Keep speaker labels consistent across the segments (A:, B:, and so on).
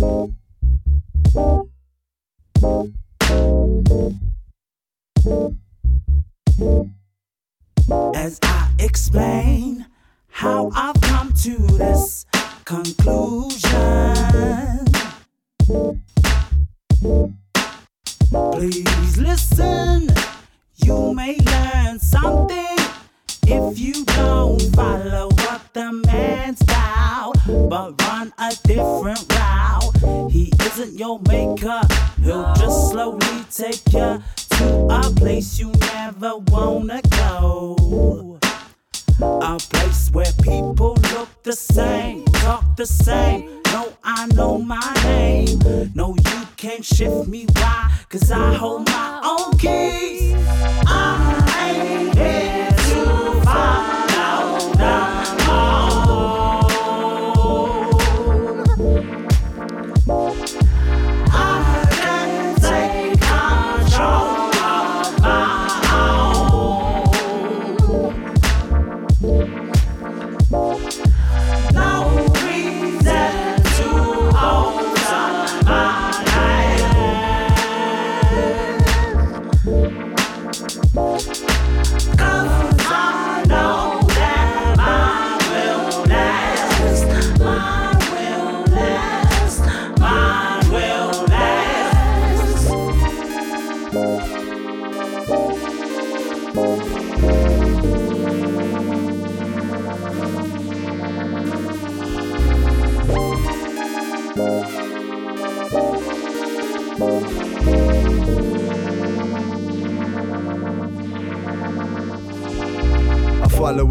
A: As I explain how I've come to this conclusion, please listen. You may learn something if you don't follow what the man's style, but run a different route. He isn't your maker, he'll just slowly take you to a place you never wanna go. A place where people look the same, talk the same. No, I know my name. No, you can't shift me. Why? Cause I hold my own keys. I ain't here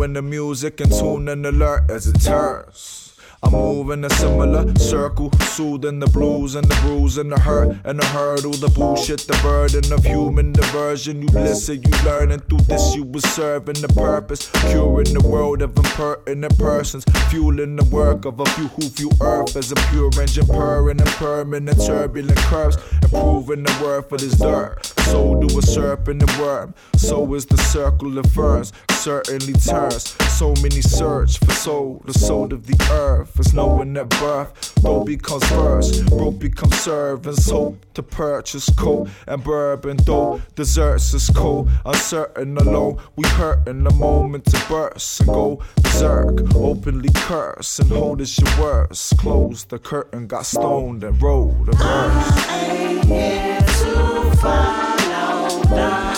B: I'm the music and tuning alert as it turns. I move in a similar circle, soothing the blues and the bruise and the hurt and the hurdle, the bullshit, the burden of human diversion. You listen, you learn, and through this you will serving the purpose, curing the world of impertinent persons, fueling the work of a few who view Earth as a pure engine, purring and permanent turbulent curves, improving the worth of this dirt. So do a serpent and worm, so is the circle of ferns, certainly turns. So many search for soul, the soul of the earth is knowing that birth, though becomes first, broke becomes servants, hope to purchase coat and bourbon, though desserts is cold, uncertain alone, we hurt in the moment to burst and go berserk, openly curse and hold as your words, close the curtain, got stoned and rolled a verse.
A: ain't here to follow the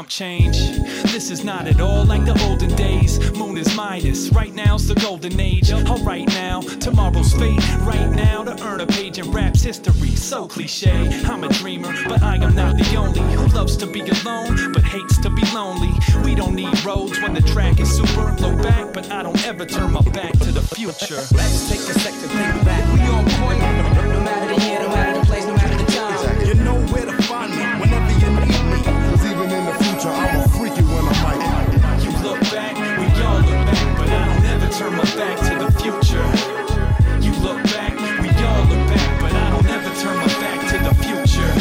C: chump change. This is not at all like the olden days. Moon is minus. Right now's the golden age. All right now, tomorrow's fate. Right now to earn a page in rap's history. So cliche. I'm a dreamer, but I am not the only who loves to be alone, but hates to be lonely. We don't need roads when the track is super low back, but I don't ever turn my back to the future.
D: Let's take a sec to think back. We on point. No matter the year, no matter
C: back to the future. You look back, we all look back, but I don't ever turn my back to the future.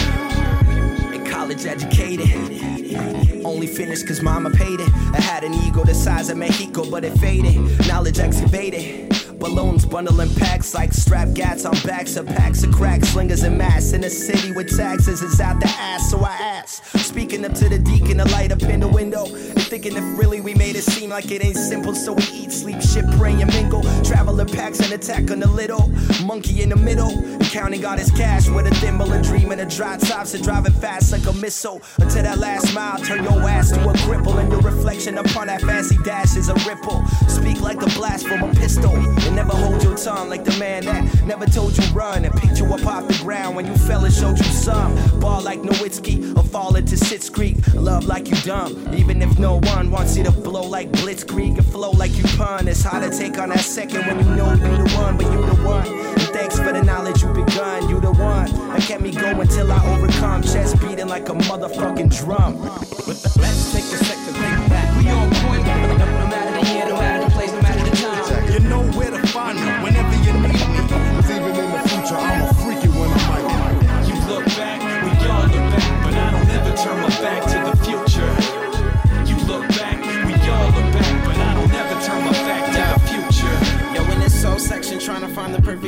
D: And college educated. Only finished cause mama paid it. I had an ego the size of Mexico, but it faded. Knowledge excavated. Balloons bundling packs like strap gats on backs of packs of crack slingers and mass in a city with taxes is out the ass. So I ask, speaking up to the deacon, to light up in the window, and thinking if really we made it seem like it ain't simple. So we eat, sleep, shit, pray, and mingle. Traveler packs and attack on the little monkey in the middle, counting all his cash with a thimble and dreaming of dry tops and driving fast like a missile until that last mile turn your ass to a cripple, and your reflection upon that fancy dash is a ripple. Speak like the blast from a pistol. And never hold your tongue like the man that never told you run and picked you up off the ground when you fell and showed you some. Ball like Nowitzki or fall into Sitz Creek. Love like you dumb, even if no one wants you to blow like Blitzkrieg and flow like you pun. It's hard to take on that second when you know you the one, but you the one. And thanks for the knowledge you begun, you the one. And kept me going till I overcome. Chest beating like a motherfucking drum.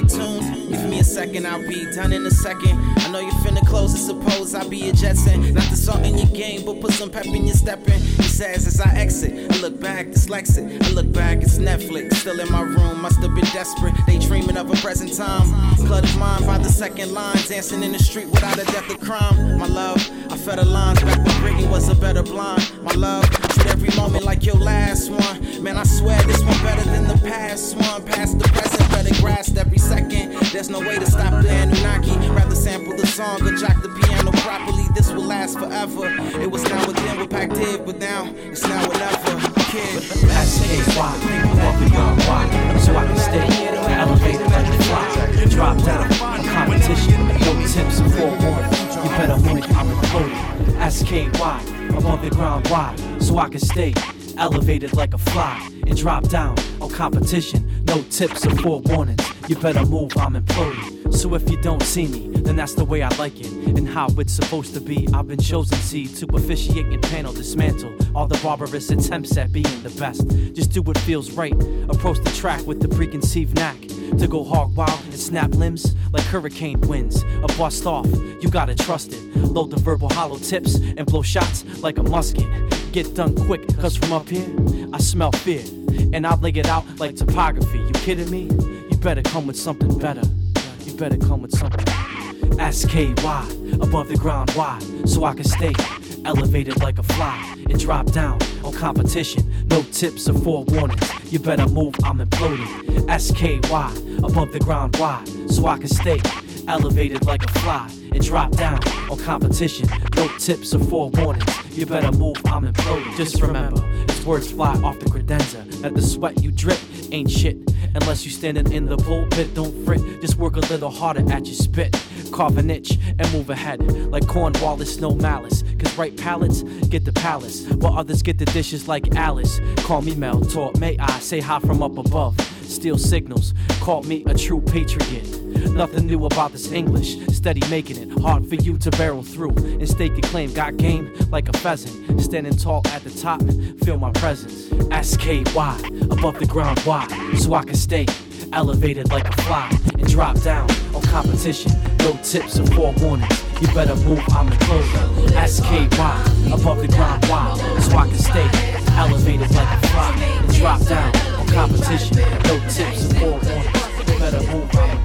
D: Tune. Give me a second, I'll be done in a second. I know you're finna close, I suppose I'll be a Jetson. Not the salt in your game, but put some pep in your stepping. Says as I exit, I look back, dyslexic. I look back, it's Netflix. Still in my room, must have been desperate. They dreaming of a present time. Cluttered mind by the second line, dancing in the street without a death of crime. My love, I fed the lines back when Britney was a better blind. My love, treat every moment like your last one. Man, I swear this one better than the past one. Past the present, better grasp every second. There's no way to stop the Anunnaki. Rather sample the song or jack the piano properly. This will last forever. It was now with them, we're packed in, but now it's now or never. Kid.
E: S-K-Y, walk beyond why, so I can stay elevated like a fly. Drop down, a competition, no tips and forewarning. You better move, I'm imploding. S-K-Y, above the ground wide, so I can stay elevated like a fly. And drop down on competition, no tips or forewarnings. You better move, I'm imploding. So if you don't see me, then that's the way I like it and how it's supposed to be. I've been chosen, see, to officiate and panel dismantle all the barbarous attempts at being the best. Just do what feels right. Approach the track with the preconceived knack to go hog wild and snap limbs like hurricane winds. A bust off, you gotta trust it. Load the verbal hollow tips and blow shots like a musket. Get done quick, cause from up here, I smell fear. And I lay it out like topography. You kidding me? You better come with something better. You better come with something. SKY, above the ground, why? So I can stay elevated like a fly and drop down on competition. No tips or forewarnings. You better move, I'm imploding. SKY, above the ground, why? So I can stay elevated like a fly and drop down on competition. No tips or forewarnings. You better move, I'm imploding. Just remember, as words fly off the credenza, that the sweat you drip ain't shit. Unless you standing in the pulpit, don't fret. Just work a little harder at your spit. Carve an itch and move ahead. Like Cornwallis, no malice. Cause right palates get the palace, while others get the dishes like Alice. Call me Mel, taught may I say hi from up above. Steal signals, call me a true patriot. Nothing new about this English, steady making it hard for you to barrel through and stake your claim. Got game like a pheasant, standing tall at the top, feel my presence. SKY, above the ground, why? So I can stay elevated like a fly and drop down on competition. No tips or forewarnings. You better move, I'm imploding. SKY, above the ground, why? So I can stay elevated like a fly and drop down on competition. No tips and forewarning. You better move, I'm imploding.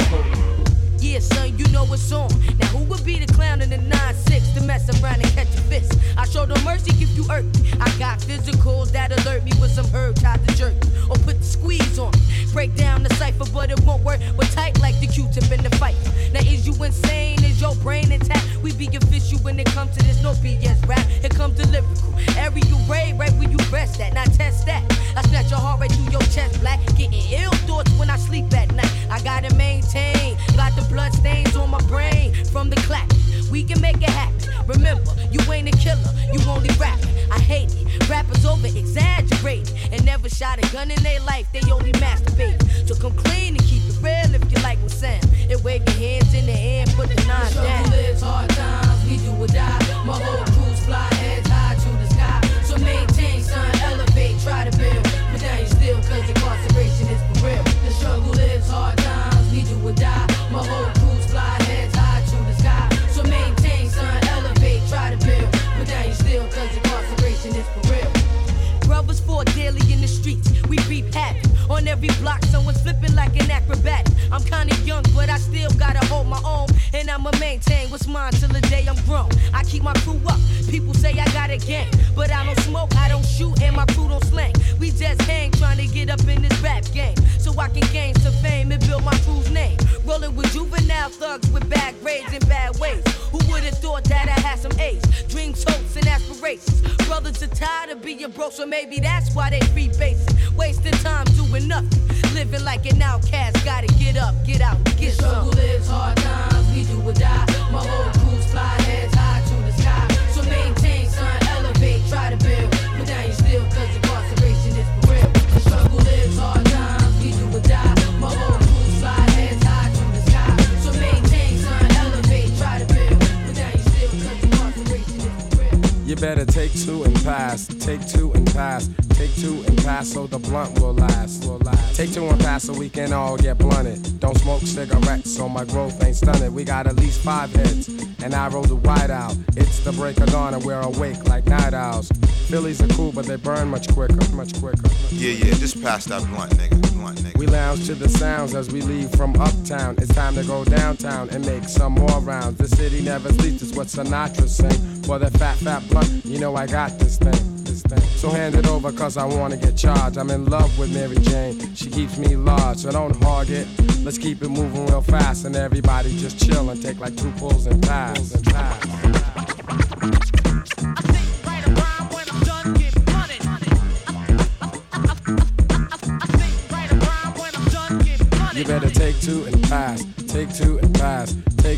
F: Son, you know what's on. Now who would be the clown in the 9-6 to mess around and catch a fist? I show no mercy if you hurt me. I got physicals that alert me with some herb tied to jerk or put the squeeze on. Break down the cipher, but it won't work. We're tight like the Q-tip in the fight. Now is you insane? Is your brain intact? We be official when it comes to this no BS rap. Here comes the lyrical. Aerial ray right where you rest at. Now test that. I snatch your heart right through your chest, black. Getting ill thoughts when I sleep at night. I gotta maintain. Got the blood stains on my brain from the clap. We can make it happen. Remember, you ain't a killer, you only rap. I hate it. Rappers over exaggerate and never shot a gun in their life. They only masturbate. So come clean and keep it real if you like what sound. And wave your hands in the air and put the nine down. lives hard times, we do or die. My whole crew's fly heads high to the sky. So maintain, son, elevate, try to build. But now you still, cause incarceration is for real. The struggle lives hard times, we do or die. My whole maintain what's mine till the day I'm grown. I keep my crew up. People say I got a gang. But I don't smoke, I don't shoot, and my crew don't slang. We just hang trying to get up in this rap game. So I can gain some fame and build my crew's name. Rolling with juvenile thugs with bad grades and bad ways. Who would've thought that I had some age? Dreams, hopes, and aspirations. Brothers are tired of being broke, so maybe that's why they free basing. Wasting time doing nothing. Living like an outcast, gotta get up, get out, and get some. Struggle lives hard times, we do or die. My whole crew's fly heads high to the sky. So maintain, son, elevate, try to build. But now you still, cause incarceration is for real. The struggle lives hard times, we do or die. My whole crew's fly heads high to the sky. So maintain, son, elevate, try to build. But now you still, cause incarceration is for real.
G: You better take two and pass. Take two and pass. Take two and pass so the blunt will last. Will last. Take two and pass so we can all get blunted. Don't smoke cigarettes so my growth ain't stunted. We got at least five heads, and I roll the white out. It's the break of dawn and we're awake like night owls. Phillies are cool, but they burn much quicker, much quicker.
H: Yeah, yeah, just pass that blunt, nigga. Blunt, nigga.
G: We lounge to the sounds as we leave from uptown. It's time to go downtown and make some more rounds. The city never sleeps, is what Sinatra sang. For the fat, fat blunt, you know I got this thing, this thing. So hand it over, cause I wanna get charged. I'm in love with Mary Jane, she keeps me large, so don't hog it. Let's keep it moving real fast, and everybody just chill and take like two pulls and pass. And pass.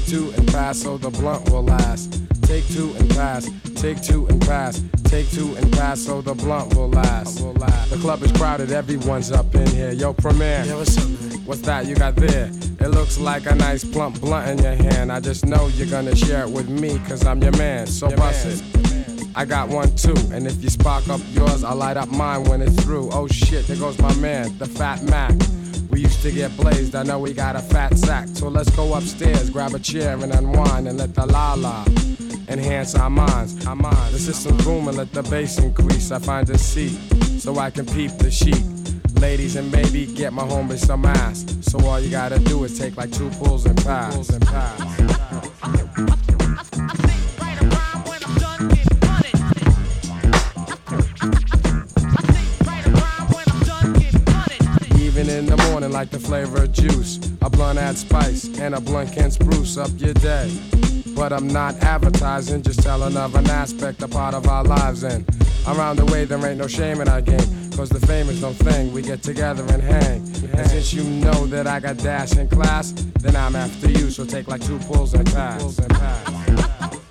G: Two and pass so the blunt will last. Take two and pass. Take two and pass. Take two and pass so the blunt will last. The club is crowded, everyone's up in here. Yo, Premier. Yeah, what's up. What's that you got there? It looks like a nice plump blunt in your hand. I just know you're gonna share it with me, cause I'm your man. So bust it. I got one too, and if you spark up yours, I'll light up mine when it's through. Oh shit, there goes my man, the Fat Mac. We used to get blazed, I know we got a fat sack. So let's go upstairs, grab a chair and unwind and let the la la enhance our minds. Our minds. The system's booming, let the bass increase. I find a seat so I can peep the sheep. Ladies and maybe get my homie some ass. So all you gotta do is take like two pulls and pass. Pulls and pass. Like the flavor of juice. A blunt add spice, and a blunt can spruce up your day. But I'm not advertising, just telling of an aspect, a part of our lives. And around the way, there ain't no shame in our game. Cause the fame is no thing, we get together and hang. And since you know that I got dash in class, then I'm after you, so take like two pulls and pass. Pulls and pass.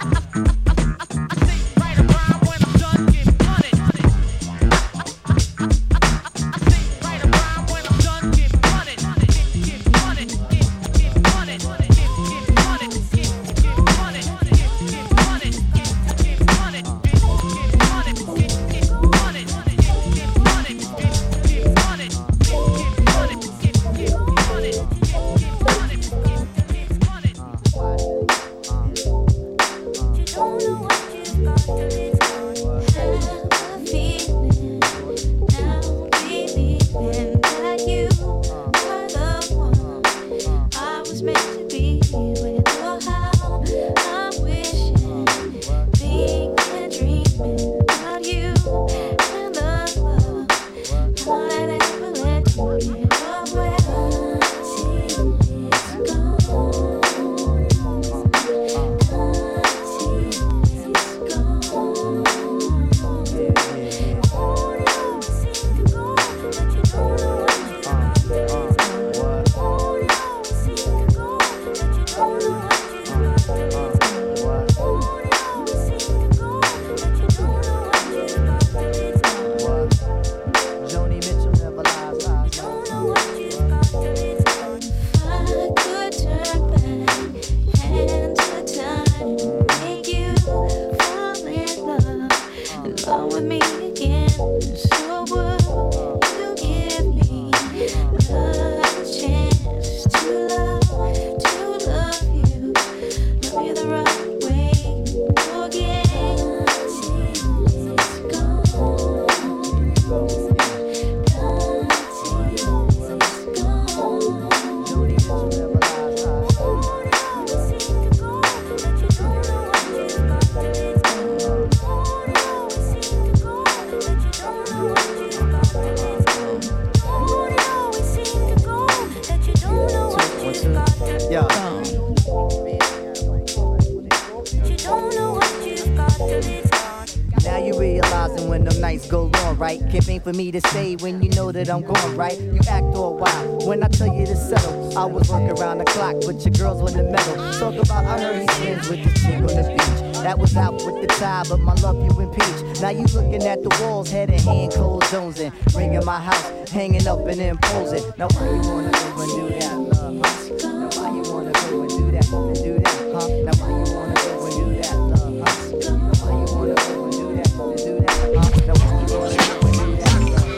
I: block, but your girls win the medal. Talk about I heard he sins with his chick on the beach. That was out with the tie, but my love you impeach. Now you looking at the walls, head and hand, cold Jones in. Ringing my house, hanging up and imposing. Now why you wanna go and do that, love? Now why you wanna go and do that and do that, huh? Now why you wanna go and do that, love? Now why you wanna go and do that and do that, huh? Now why you wanna go and do that, love?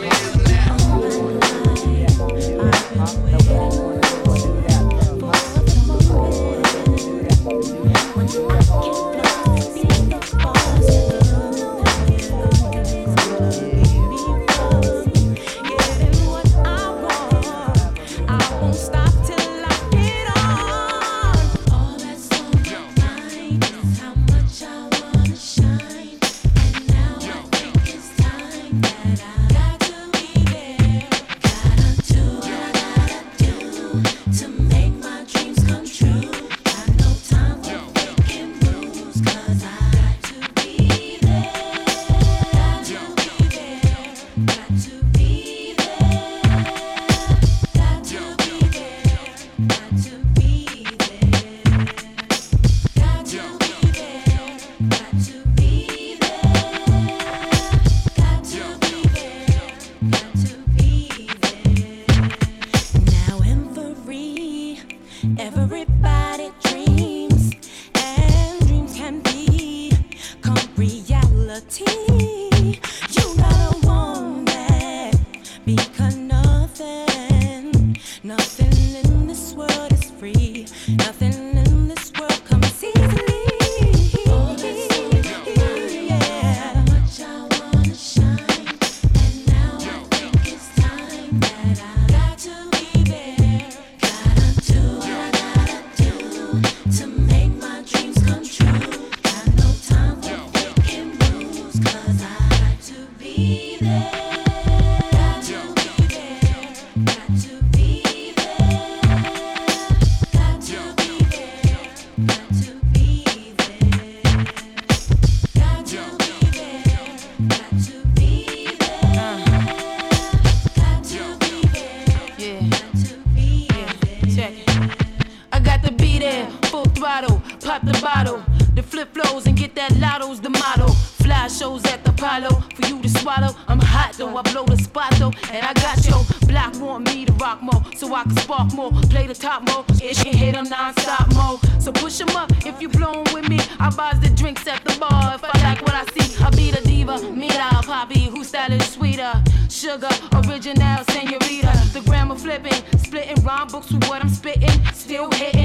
I: Now why you wanna go and do that and do that, huh?
J: spitting, still hitting.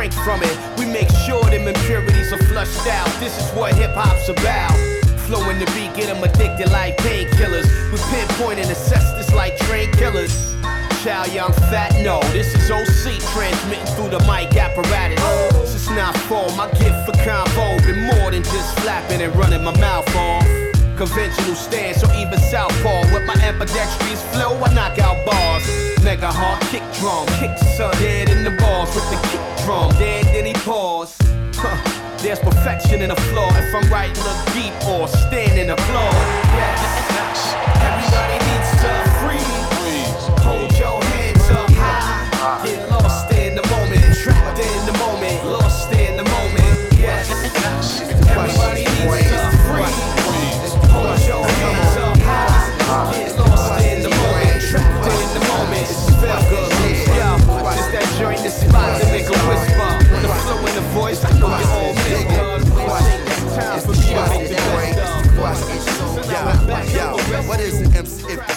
J: Drink from it, we make sure them impurities are flushed out. This is what hip hop's about. Flowing the beat, get 'em addicted like painkillers. We pinpoint and assess this like train killers. Child, young fat, no. This is OC transmitting through the mic apparatus. Since not form, my gift for combo been more than just flapping and running my mouth off. Conventional stance or even southpaw with my ambidextrous flow, I knock out bars. Mega hard kick drum, kick son dead in the balls with the kick drum. Dead, then he pause. Huh. There's perfection in the flaw. If I'm right, look deep or stand in floor. Yes. Everybody needs to freeze.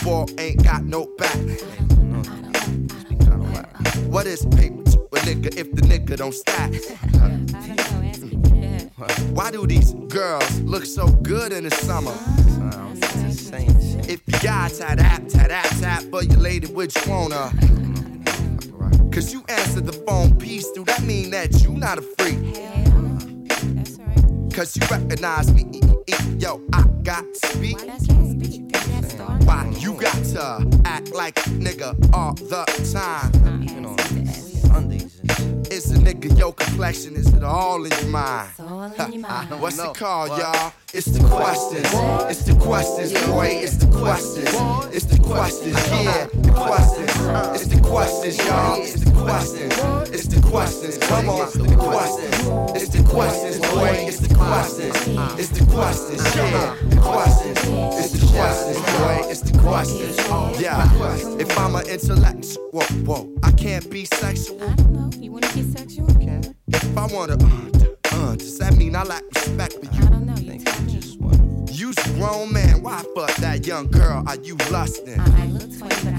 K: Ball ain't got no back? What is paper to a nigga if the nigga don't stack? Why do these girls look so good in the summer? If you got tap tap tap tap for your lady, which wanna? Uh? Cause you answered the phone piece, do that mean that you not a freak? Cause you recognize me, yo, I got to speak. Why you got to act like a nigga all the time? It's a nigga, your complexion, is it all in your mind? What's it called, y'all? It's the questions. It's the questions, boy. It's the questions. It's the questions, yeah. The questions. It's the questions, y'all. It's the questions. It's the questions. Come on, the questions. It's the questions, boy. It's the questions. It's the questions, yeah. The questions. It's the questions, boy. It's the questions. Yeah. If I'm an intellectual, whoa, whoa, I can't be sexual. I don't know. You wanna be sexual? If I wanna, uh, uh, does that mean I lack respect for you? I don't know. You You's a grown man. Why fuck that young girl? Are you lusting?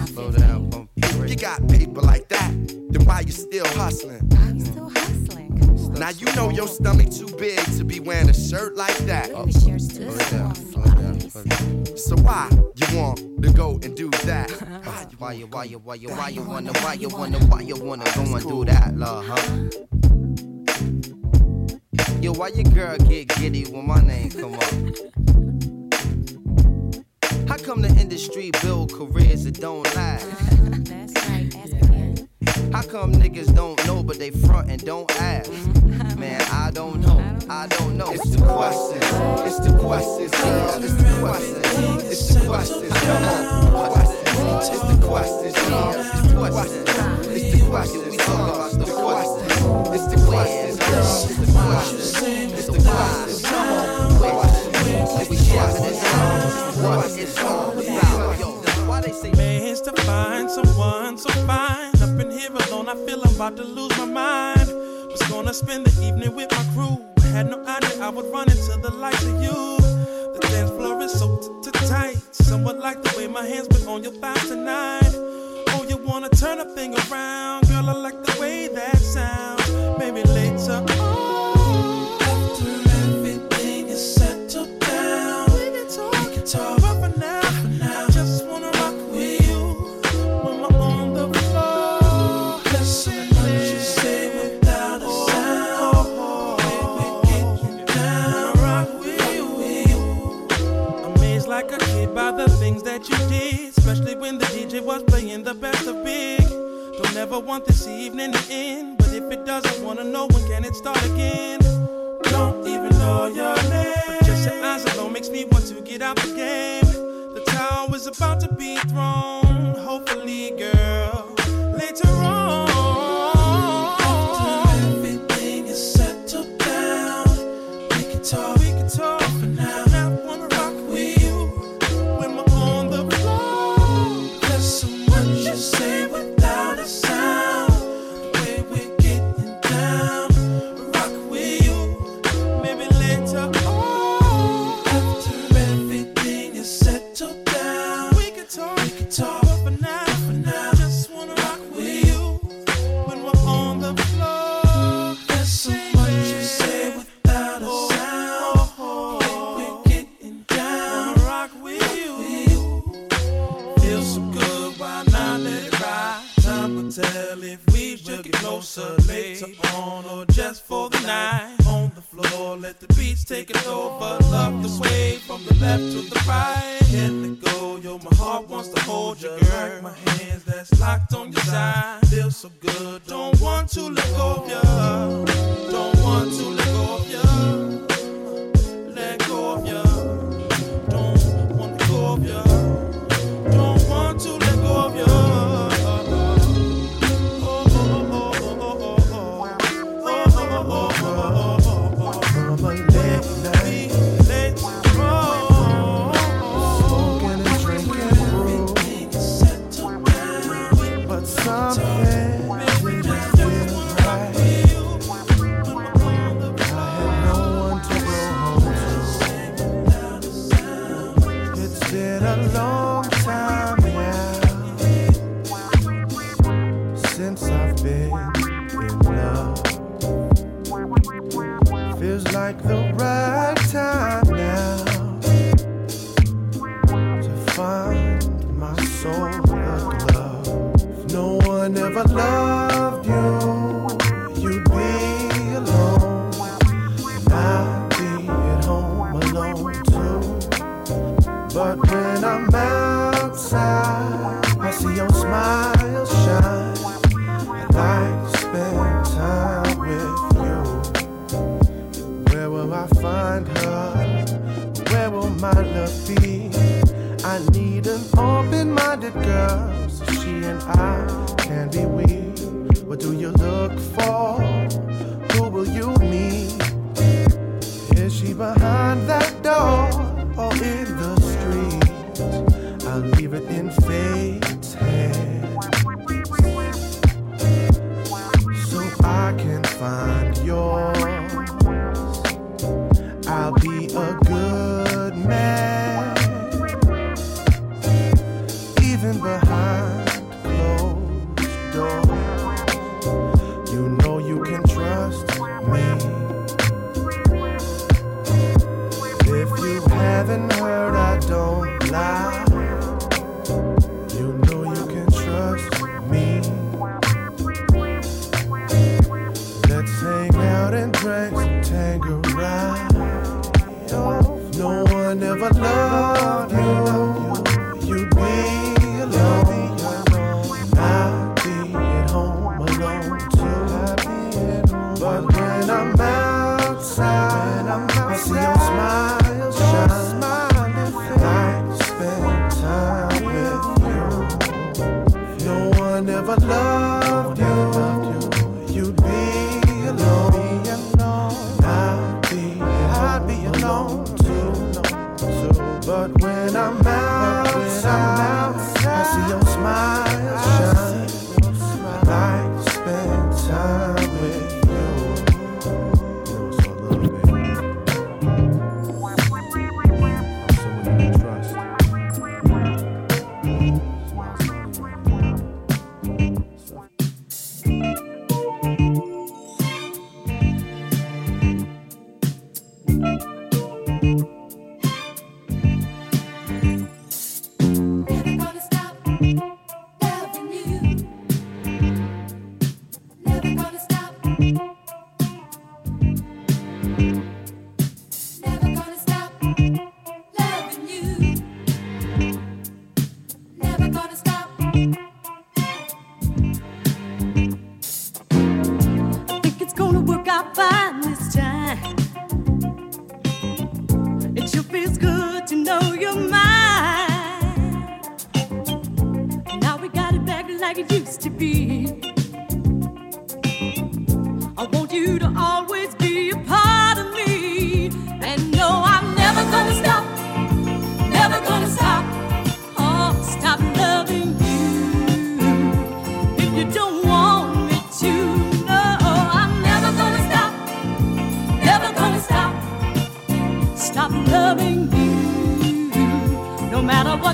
K: Slow down, bump. If you got paper like that, then why you still hustling? I'm still hustling. Now you know your stomach too big to be wearing a shirt like that. So why you want to go and do that?
L: Why you, why you, why you, why you wanna, why you wanna, why you wanna go and do that, love, huh? Yo, why your girl get giddy when my name come up? How come the industry build careers that don't last? How come niggas don't know but they front and don't ask? Man, I don't know. I don't know.
K: It's the questions. It's the questions. Yeah, it's the questions. It's the questions. Come on. Questions. It's the questions. Yeah, it's the questions. It's the questions. We talk about the questions. It's the questions. girl. It's the questions. It's the questions. Come on. Questions. We share this. What it's all about. Yo,
L: why they say
M: Man's to find here alone, I feel I'm about to lose my mind. Was gonna spend the evening with my crew. Had no idea I would run into the likes of you. The dance floor is so tight. Somewhat like the way my hands been on your thighs tonight. Oh, you wanna turn a thing around? Girl, I like the way that things that you did, especially when the DJ was playing the best of big. Don't ever want this evening to end, but if it doesn't wanna know when can it start again? Don't even know your name. But just your eyes alone makes me want to get out the game. The tower is about to be thrown, hopefully, girl. Later on. get closer later on or just for the night. On the floor, let the beats take it over. Love the sway from the left to the right. Can't go, yo, my heart wants to hold you, girl. Like my hands that's locked on your side. Feel so good, don't want to let go of you.
N: What do you look for?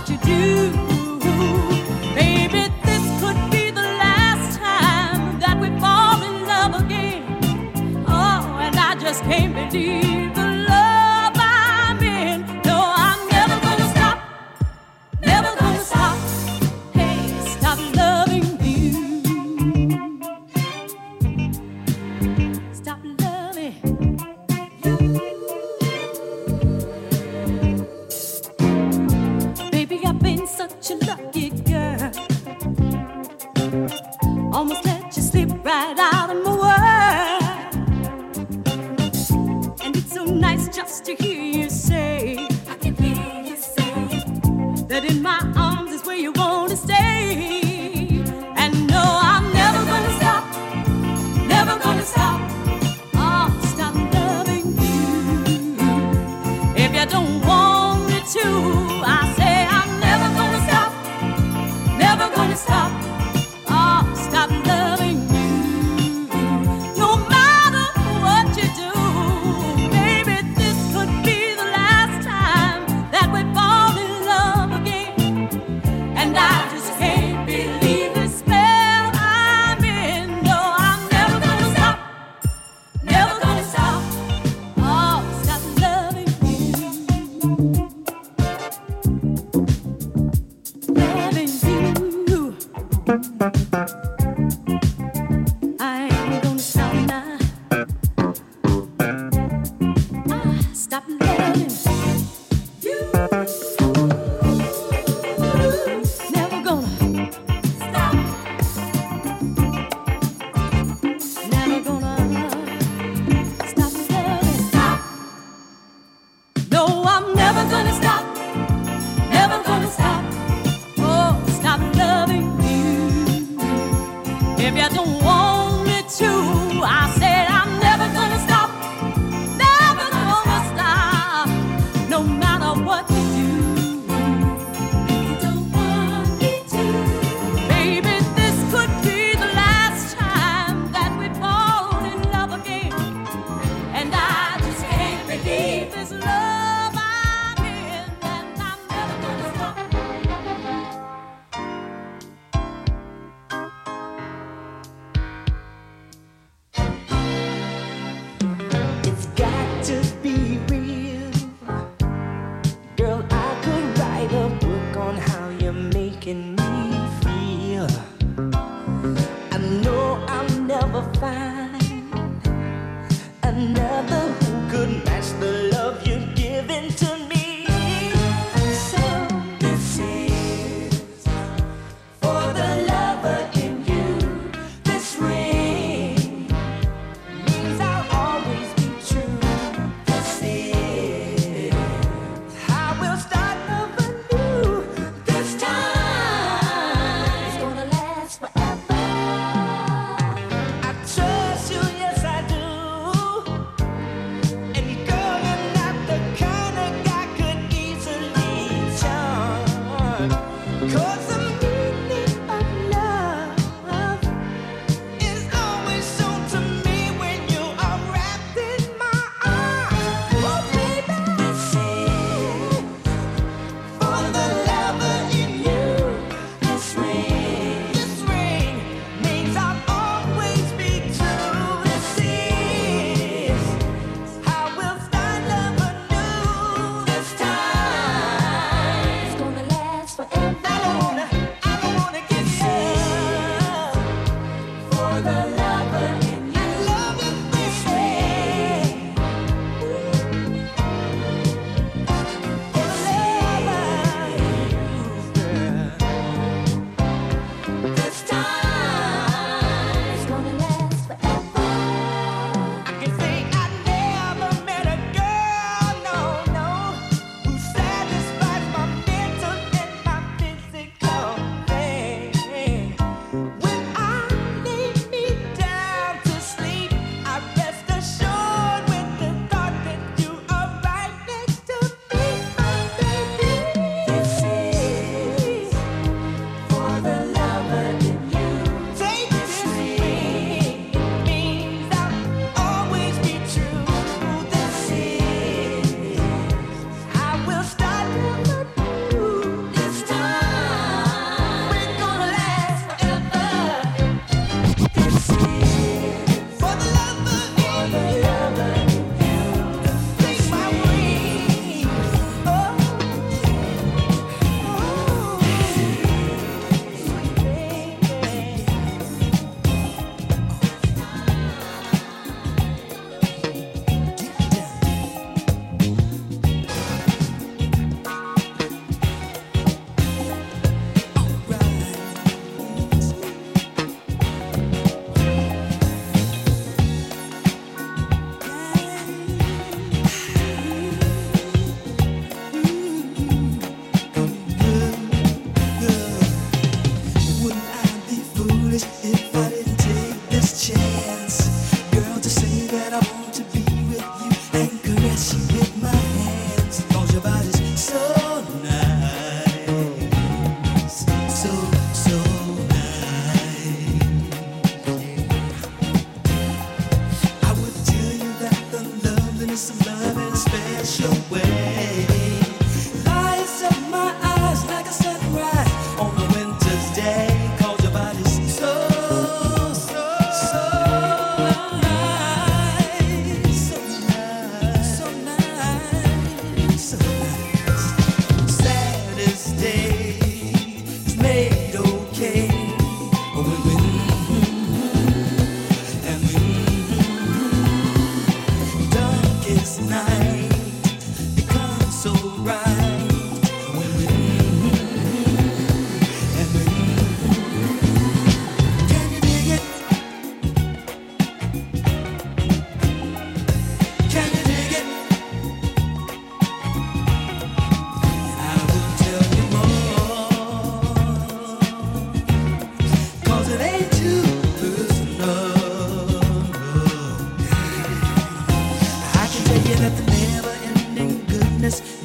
O: What you do. never find.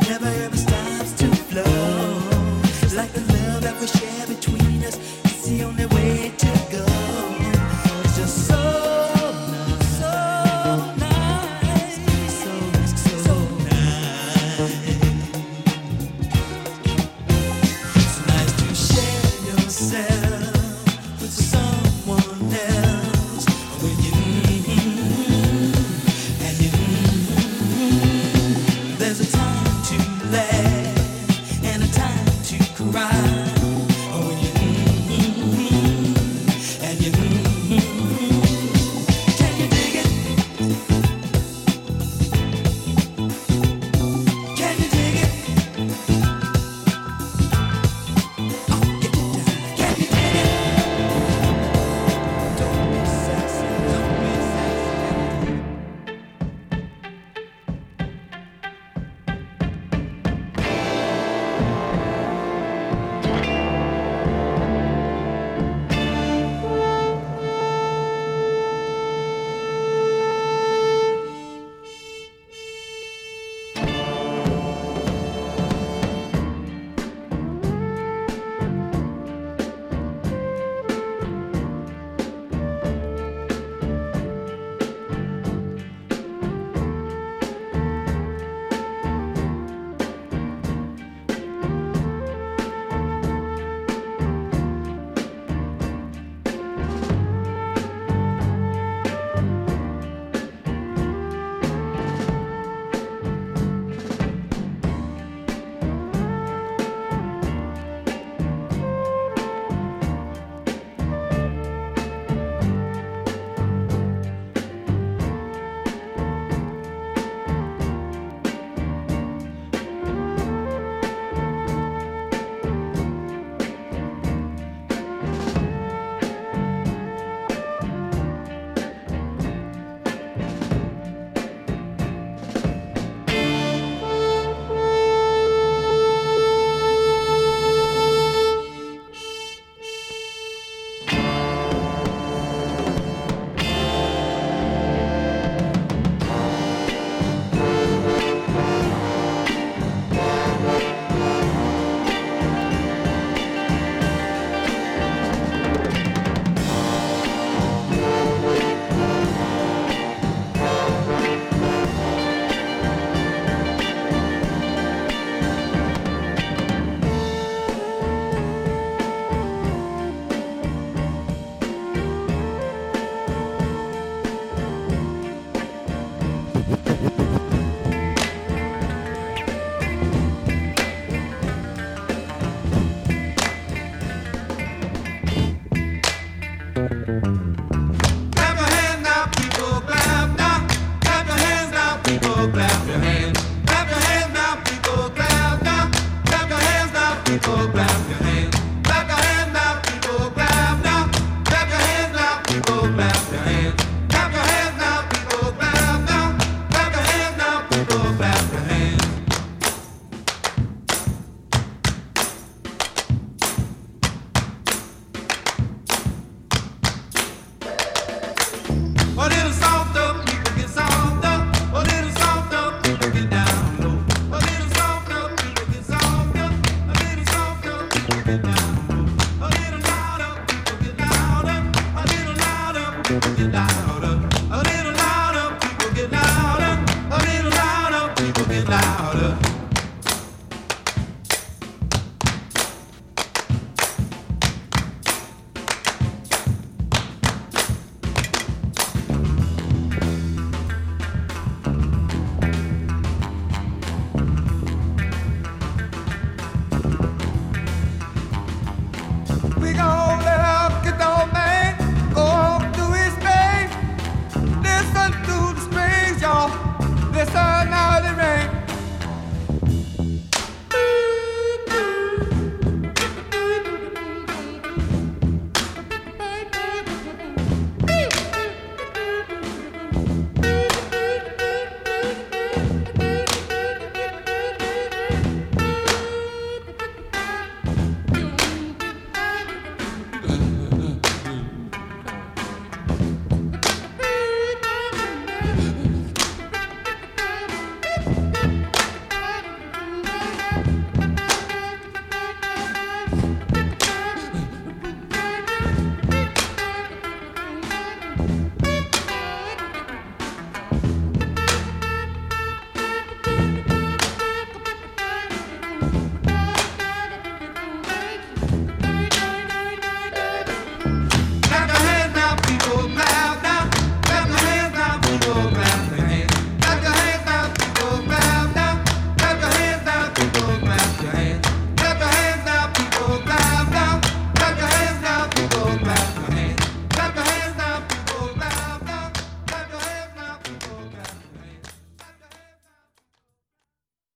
O: never ever stop.